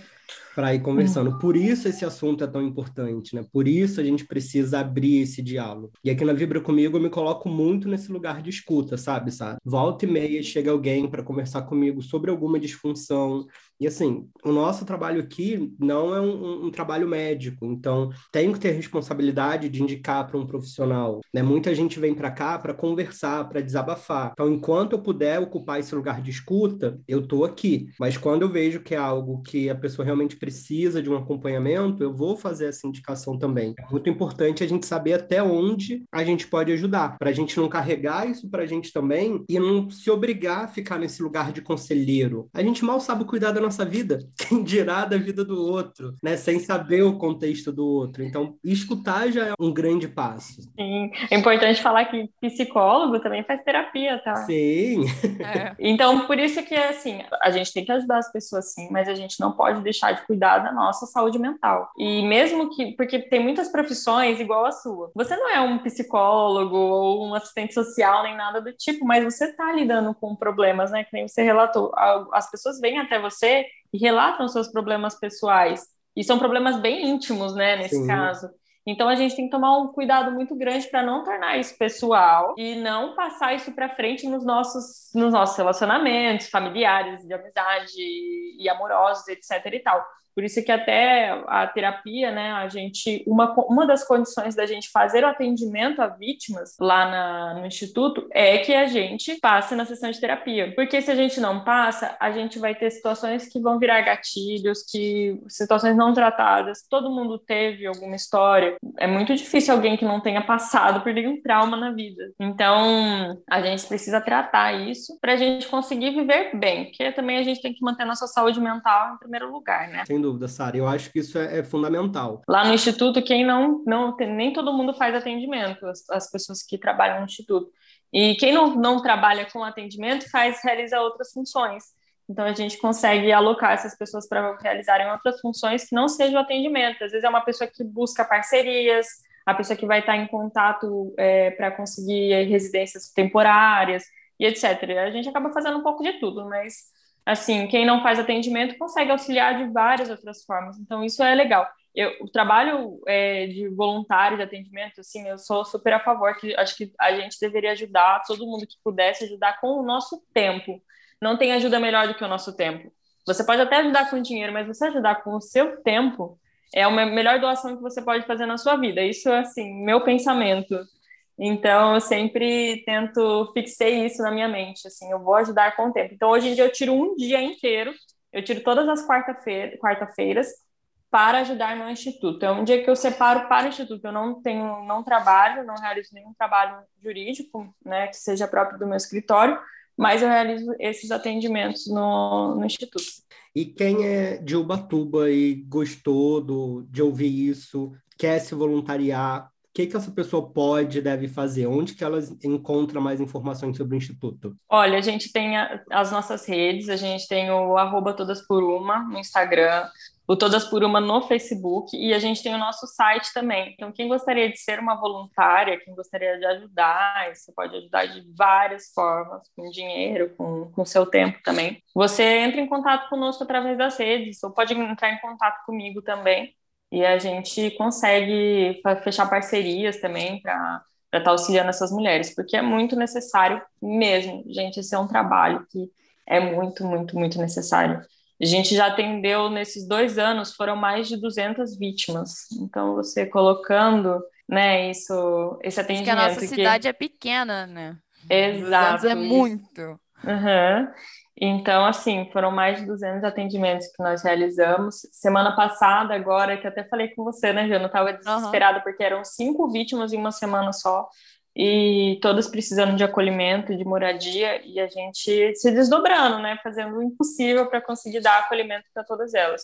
para ir conversando. Por isso esse assunto é tão importante, né? Por isso a gente precisa abrir esse diálogo. E aqui na Vibra Comigo eu me coloco muito nesse lugar de escuta, sabe? sabe? Volta e meia chega alguém para conversar comigo sobre alguma disfunção. E assim, o nosso trabalho aqui não é um, um trabalho médico, então tenho que ter responsabilidade de indicar para um profissional. Né? Muita gente vem para cá para conversar, para desabafar. Então, enquanto eu puder ocupar esse lugar de escuta, eu estou aqui. Mas quando eu vejo que é algo que a pessoa realmente precisa de um acompanhamento, eu vou fazer essa indicação também. É muito importante a gente saber até onde a gente pode ajudar, para a gente não carregar isso para a gente também e não se obrigar a ficar nesse lugar de conselheiro. A gente mal sabe cuidar da nossa vida, quem dirá da vida do outro, né? Sem saber o contexto do outro. Então, escutar já é um grande passo. Sim, é importante falar que psicólogo também faz terapia, tá? Sim. É. Então, por isso que, assim, a gente tem que ajudar as pessoas sim, mas a gente não pode deixar de cuidar da nossa saúde mental. E mesmo que, porque tem muitas profissões igual a sua, você não é um psicólogo ou um assistente social nem nada do tipo, mas você está lidando com problemas, né? Que nem você relatou. As pessoas vêm até você e relatam seus problemas pessoais. E são problemas bem íntimos, né, nesse Sim. caso. Então a gente tem que tomar um cuidado muito grande para não tornar isso pessoal e não passar isso para frente nos nossos, nos nossos relacionamentos familiares, de amizade e amorosos, etc. e tal. Por isso que até a terapia, né, a gente, uma, uma das condições da gente fazer o atendimento a vítimas lá na, no instituto é que a gente passe na sessão de terapia. Porque se a gente não passa, a gente vai ter situações que vão virar gatilhos, que situações não tratadas. Todo mundo teve alguma história. É muito difícil alguém que não tenha passado por nenhum trauma na vida. Então, a gente precisa tratar isso para a gente conseguir viver bem, porque também a gente tem que manter nossa saúde mental em primeiro lugar, né? Sem dúvida, Sara. Eu acho que isso é, é, fundamental. Lá no Instituto, quem não, não nem todo mundo faz atendimento, as, as, pessoas que trabalham no Instituto. E quem não, não trabalha com atendimento faz, realiza outras funções. Então, a gente consegue alocar essas pessoas para realizarem outras funções que não sejam atendimento. Às vezes, é uma pessoa que busca parcerias, a pessoa que vai estar em contato é, para conseguir residências temporárias e etc. A gente acaba fazendo um pouco de tudo, mas assim, quem não faz atendimento consegue auxiliar de várias outras formas. Então, isso é legal. Eu, o trabalho é, de voluntário de atendimento, assim, eu sou super a favor, que acho que a gente deveria ajudar todo mundo que pudesse ajudar com o nosso tempo. Não tem ajuda melhor do que o nosso tempo. Você pode até ajudar com dinheiro, mas você ajudar com o seu tempo é a melhor doação que você pode fazer na sua vida. Isso é, assim, meu pensamento. Então, eu sempre tento fixei isso na minha mente, assim, eu vou ajudar com o tempo. Então, hoje em dia, eu tiro um dia inteiro, eu tiro todas as quarta-feiras quarta para ajudar no instituto. É um dia que eu separo para o instituto. Eu não tenho, não trabalho, não realizo nenhum trabalho jurídico, né, que seja próprio do meu escritório, mas eu realizo esses atendimentos no, no instituto. E quem é de Ubatuba e gostou do, de ouvir isso, quer se voluntariar, que, que essa pessoa pode deve fazer? Onde que ela encontra mais informações sobre o Instituto? Olha, a gente tem a, as nossas redes, a gente tem o arroba Todas por Uma no Instagram, o Todas por Uma no Facebook e a gente tem o nosso site também. Então, quem gostaria de ser uma voluntária, quem gostaria de ajudar, você pode ajudar de várias formas, com dinheiro, com, com seu tempo também. Você entra em contato conosco através das redes, ou pode entrar em contato comigo também e a gente consegue fechar parcerias também para estar tá auxiliando essas mulheres, porque é muito necessário mesmo, gente, esse é um trabalho que é muito, muito, muito necessário. A gente já atendeu nesses dois anos, foram mais de 200 vítimas. Então, você colocando, né, isso, esse atendimento. Porque a nossa cidade é pequena, né? Exato. é muito. Uhum. Então, assim, foram mais de 200 atendimentos que nós realizamos. Semana passada, agora, que até falei com você, né, Jana? Eu estava desesperada uhum. porque eram cinco vítimas em uma semana só. e todas precisando de acolhimento, de moradia, e a gente se desdobrando, né, fazendo o impossível para conseguir dar acolhimento para todas elas.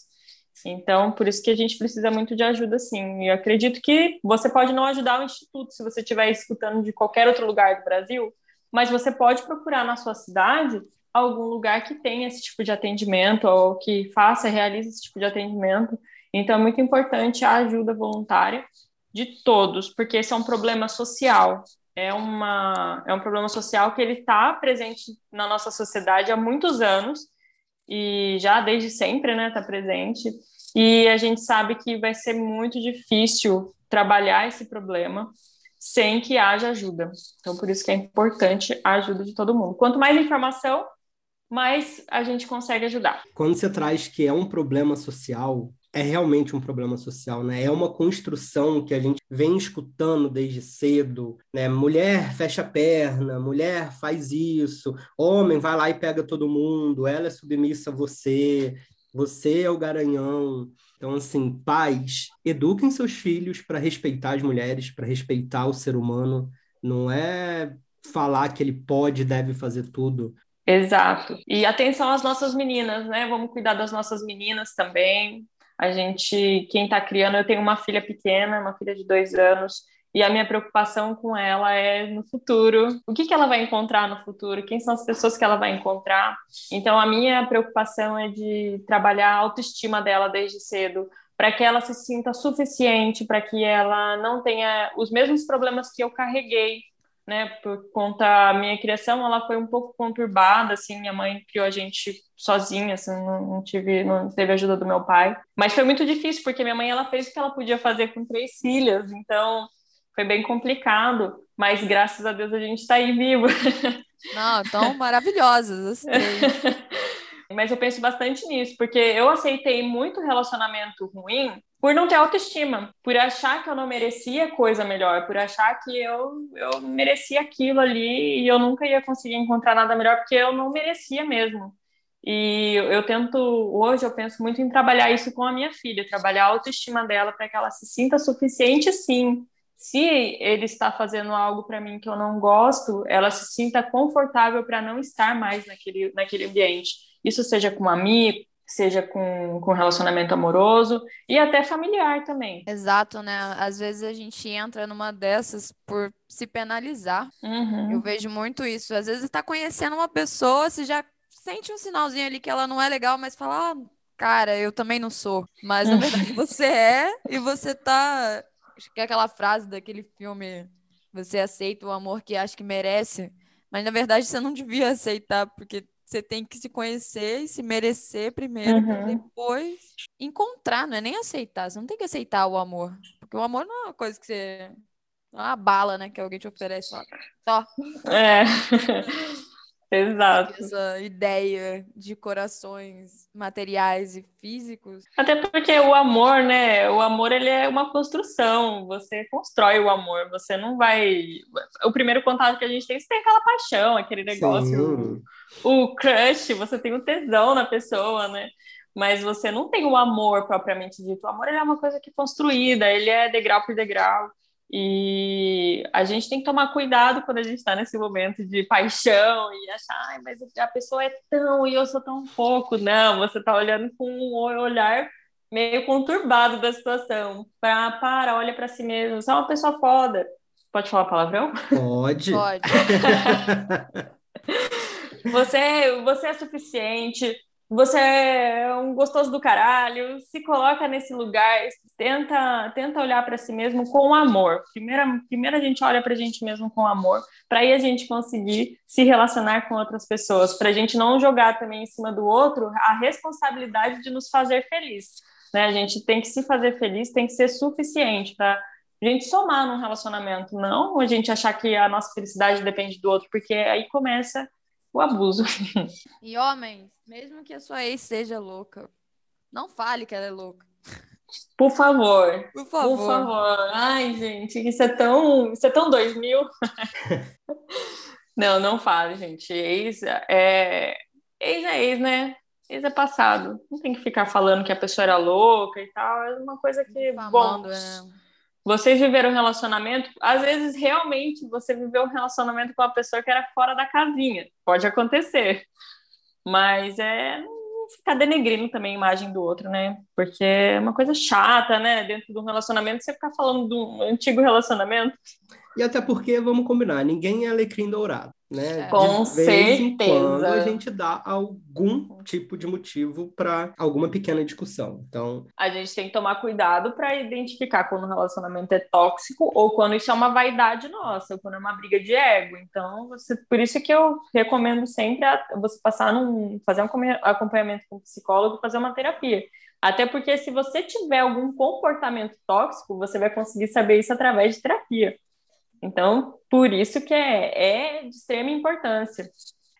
Então, por isso que a gente precisa muito de ajuda, sim. E eu acredito que você pode não ajudar o Instituto se você estiver escutando de qualquer outro lugar do Brasil, mas você pode procurar na sua cidade algum lugar que tenha esse tipo de atendimento ou que faça, realize esse tipo de atendimento. Então, é muito importante a ajuda voluntária de todos, porque esse é um problema social é, uma, é um problema social que ele está presente na nossa sociedade há muitos anos e já desde sempre, né, está presente. E a gente sabe que vai ser muito difícil trabalhar esse problema sem que haja ajuda. Então, por isso que é importante a ajuda de todo mundo. Quanto mais informação, mais a gente consegue ajudar. Quando você traz que é um problema social, é realmente um problema social, né? É uma construção que a gente vem escutando desde cedo, né? Mulher fecha a perna, mulher faz isso, homem vai lá e pega todo mundo, ela é submissa a você, você é o garanhão. Então, assim, pais, eduquem seus filhos para respeitar as mulheres, para respeitar o ser humano. Não é falar que ele pode, deve fazer tudo. Exato. E atenção às nossas meninas, né? Vamos cuidar das nossas meninas também. A gente, quem está criando, eu tenho uma filha pequena, uma filha de dois anos, e a minha preocupação com ela é no futuro. O que, que ela vai encontrar no futuro? Quem são as pessoas que ela vai encontrar? Então, a minha preocupação é de trabalhar a autoestima dela desde cedo, para que ela se sinta suficiente, para que ela não tenha os mesmos problemas que eu carreguei né, por conta da minha criação, ela foi um pouco conturbada, assim, minha mãe criou a gente sozinha, assim, não, tive, não teve ajuda do meu pai, mas foi muito difícil, porque minha mãe, ela fez o que ela podia fazer com três filhas, então foi bem complicado, mas graças a Deus a gente está aí vivo. Não, tão maravilhosas. Mas eu penso bastante nisso, porque eu aceitei muito relacionamento ruim por não ter autoestima, por achar que eu não merecia coisa melhor, por achar que eu, eu merecia aquilo ali e eu nunca ia conseguir encontrar nada melhor, porque eu não merecia mesmo. E eu tento, hoje eu penso muito em trabalhar isso com a minha filha, trabalhar a autoestima dela para que ela se sinta suficiente sim. Se ele está fazendo algo para mim que eu não gosto, ela se sinta confortável para não estar mais naquele, naquele ambiente isso seja com um amigo, seja com, com relacionamento amoroso e até familiar também. Exato, né? Às vezes a gente entra numa dessas por se penalizar. Uhum. Eu vejo muito isso. Às vezes está conhecendo uma pessoa, você já sente um sinalzinho ali que ela não é legal, mas fala, ah, cara, eu também não sou. Mas na verdade você é e você tá. Acho que é aquela frase daquele filme. Você aceita o amor que acha que merece. Mas na verdade você não devia aceitar, porque você tem que se conhecer e se merecer primeiro, uhum. depois encontrar, não é nem aceitar. Você não tem que aceitar o amor. Porque o amor não é uma coisa que você. Não é uma bala, né? Que alguém te oferece só. só. É. Exato. Essa ideia de corações materiais e físicos. Até porque o amor, né? O amor ele é uma construção. Você constrói o amor. Você não vai. O primeiro contato que a gente tem, você tem aquela paixão, aquele negócio. Sim. O crush, você tem o tesão na pessoa, né? Mas você não tem o amor propriamente dito. O amor ele é uma coisa que é construída, ele é degrau por degrau. E a gente tem que tomar cuidado quando a gente está nesse momento de paixão e achar, Ai, mas a pessoa é tão e eu sou tão pouco. Não, você está olhando com um olhar meio conturbado da situação. Para, para, olha para si mesmo. Você é uma pessoa foda. Pode falar palavrão? Pode. Pode. você, você é suficiente você é um gostoso do caralho, se coloca nesse lugar, tenta, tenta olhar para si mesmo com amor. Primeiro, primeiro a gente olha para a gente mesmo com amor, para aí a gente conseguir se relacionar com outras pessoas, para a gente não jogar também em cima do outro a responsabilidade de nos fazer feliz. Né? A gente tem que se fazer feliz, tem que ser suficiente para a gente somar num relacionamento, não a gente achar que a nossa felicidade depende do outro, porque aí começa o abuso. E homens, mesmo que a sua ex seja louca, não fale que ela é louca. Por favor. Por favor. Por favor. Ai, gente, isso é tão, isso é tão 2000. não, não fale, gente. Ex é ex é ex, né? Ex é passado. Não tem que ficar falando que a pessoa era louca e tal. É uma coisa que, Famando, bom, é. Vocês viveram um relacionamento, às vezes realmente você viveu um relacionamento com uma pessoa que era fora da casinha. Pode acontecer. Mas é ficar denegrindo também a imagem do outro, né? Porque é uma coisa chata, né? Dentro de um relacionamento, você ficar falando de um antigo relacionamento. E até porque, vamos combinar, ninguém é alecrim dourado né? Com de vez certeza. Em quando a gente dá algum tipo de motivo para alguma pequena discussão. Então, a gente tem que tomar cuidado para identificar quando o relacionamento é tóxico ou quando isso é uma vaidade nossa, ou quando é uma briga de ego. Então, você, por isso que eu recomendo sempre a, você passar num fazer um acompanhamento com um psicólogo, fazer uma terapia. Até porque se você tiver algum comportamento tóxico, você vai conseguir saber isso através de terapia. Então, por isso que é, é de extrema importância.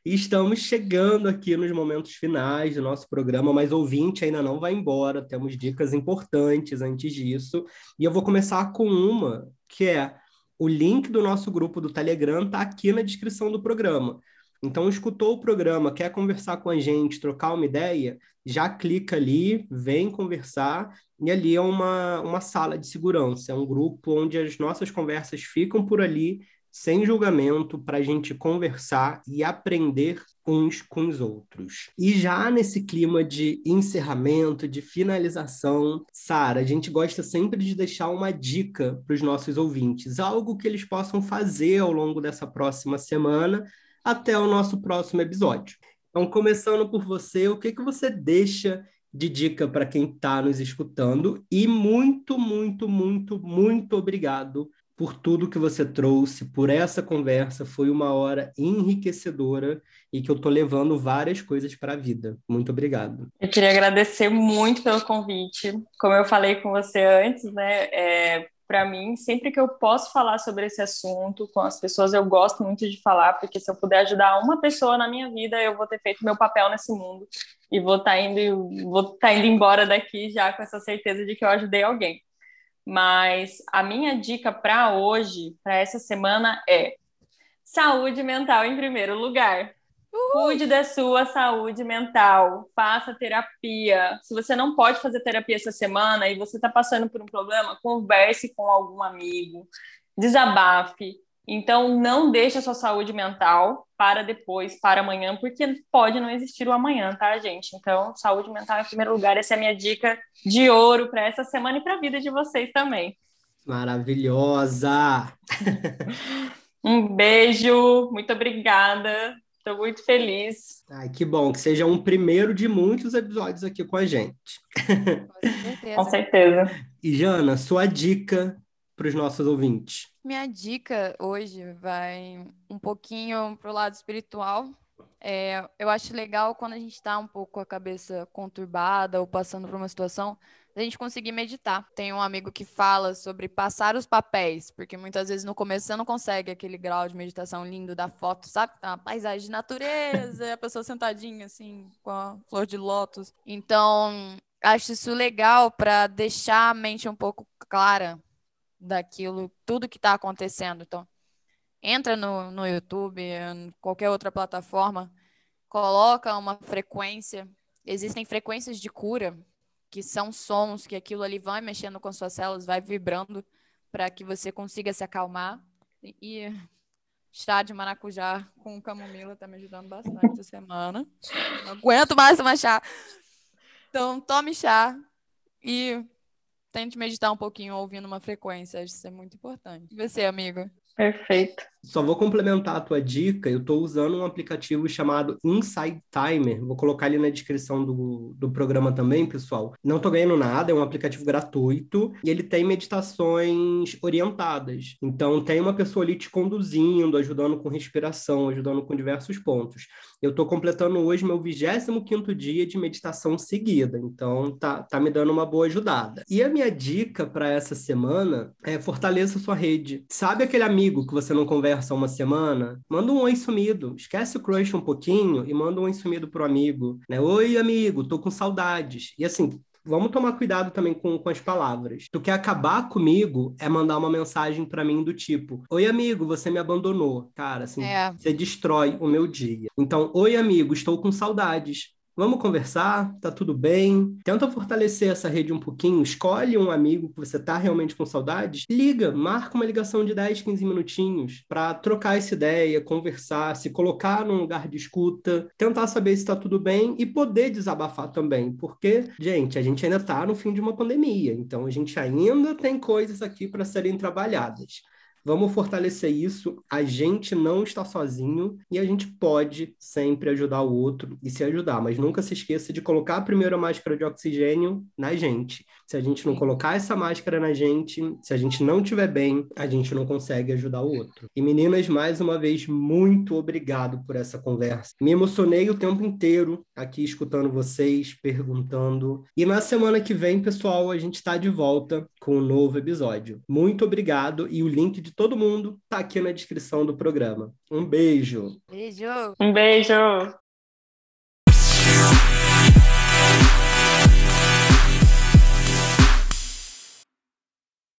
Estamos chegando aqui nos momentos finais do nosso programa, mas ouvinte ainda não vai embora, temos dicas importantes antes disso. E eu vou começar com uma, que é o link do nosso grupo do Telegram está aqui na descrição do programa. Então, escutou o programa, quer conversar com a gente, trocar uma ideia, já clica ali, vem conversar, e ali é uma, uma sala de segurança, é um grupo onde as nossas conversas ficam por ali, sem julgamento, para a gente conversar e aprender uns com os outros. E já nesse clima de encerramento, de finalização, Sara, a gente gosta sempre de deixar uma dica para os nossos ouvintes, algo que eles possam fazer ao longo dessa próxima semana até o nosso próximo episódio. Então, começando por você, o que, que você deixa de dica para quem está nos escutando? E muito, muito, muito, muito obrigado por tudo que você trouxe, por essa conversa. Foi uma hora enriquecedora e que eu estou levando várias coisas para a vida. Muito obrigado. Eu queria agradecer muito pelo convite. Como eu falei com você antes, né? É, para mim, sempre que eu posso falar sobre esse assunto com as pessoas, eu gosto muito de falar, porque se eu puder ajudar uma pessoa na minha vida, eu vou ter feito meu papel nesse mundo e vou estar tá indo, vou tá indo embora daqui já com essa certeza de que eu ajudei alguém. Mas a minha dica para hoje, para essa semana, é saúde mental em primeiro lugar. Cuide da sua saúde mental, faça terapia. Se você não pode fazer terapia essa semana e você está passando por um problema, converse com algum amigo, desabafe. Então, não deixe a sua saúde mental para depois, para amanhã, porque pode não existir o amanhã, tá, gente? Então, saúde mental em primeiro lugar. Essa é a minha dica de ouro para essa semana e para a vida de vocês também. Maravilhosa! um beijo, muito obrigada. Estou muito feliz. Ai, que bom, que seja um primeiro de muitos episódios aqui com a gente. Com certeza. com certeza. E Jana, sua dica para os nossos ouvintes? Minha dica hoje vai um pouquinho para o lado espiritual. É, eu acho legal quando a gente está um pouco com a cabeça conturbada ou passando por uma situação, a gente conseguir meditar. Tem um amigo que fala sobre passar os papéis, porque muitas vezes no começo você não consegue aquele grau de meditação lindo da foto, sabe? Uma paisagem de natureza, a pessoa sentadinha assim, com a flor de lótus. Então, acho isso legal para deixar a mente um pouco clara daquilo, tudo que está acontecendo. Então, entra no, no YouTube, em qualquer outra plataforma, coloca uma frequência. Existem frequências de cura que são sons, que aquilo ali vai mexendo com suas células, vai vibrando para que você consiga se acalmar. E chá de maracujá com camomila está me ajudando bastante essa semana. Não aguento mais tomar chá. Então, tome chá e tente meditar um pouquinho ouvindo uma frequência. Isso é muito importante. E você, amigo? Perfeito. Só vou complementar a tua dica. Eu estou usando um aplicativo chamado Inside Timer. Vou colocar ali na descrição do, do programa também, pessoal. Não estou ganhando nada, é um aplicativo gratuito e ele tem meditações orientadas. Então, tem uma pessoa ali te conduzindo, ajudando com respiração, ajudando com diversos pontos. Eu estou completando hoje meu 25 dia de meditação seguida. Então, tá, tá me dando uma boa ajudada. E a minha dica para essa semana é fortaleça sua rede. Sabe aquele amigo que você não conversa conversa uma semana, manda um oi sumido. Esquece o crush um pouquinho e manda um oi sumido pro amigo. Né? Oi, amigo, tô com saudades. E assim, vamos tomar cuidado também com, com as palavras. Tu quer acabar comigo é mandar uma mensagem para mim do tipo: Oi, amigo, você me abandonou. Cara, assim, é. você destrói o meu dia. Então, oi, amigo, estou com saudades Vamos conversar, tá tudo bem. Tenta fortalecer essa rede um pouquinho, escolhe um amigo que você tá realmente com saudades, liga, marca uma ligação de 10, 15 minutinhos para trocar essa ideia, conversar, se colocar num lugar de escuta, tentar saber se tá tudo bem e poder desabafar também, porque, gente, a gente ainda tá no fim de uma pandemia, então a gente ainda tem coisas aqui para serem trabalhadas. Vamos fortalecer isso. A gente não está sozinho e a gente pode sempre ajudar o outro e se ajudar, mas nunca se esqueça de colocar a primeira máscara de oxigênio na gente. Se a gente não colocar essa máscara na gente, se a gente não estiver bem, a gente não consegue ajudar o outro. E meninas, mais uma vez, muito obrigado por essa conversa. Me emocionei o tempo inteiro aqui escutando vocês, perguntando. E na semana que vem, pessoal, a gente está de volta com um novo episódio. Muito obrigado e o link de de todo mundo está aqui na descrição do programa. Um beijo. Beijo. Um beijo.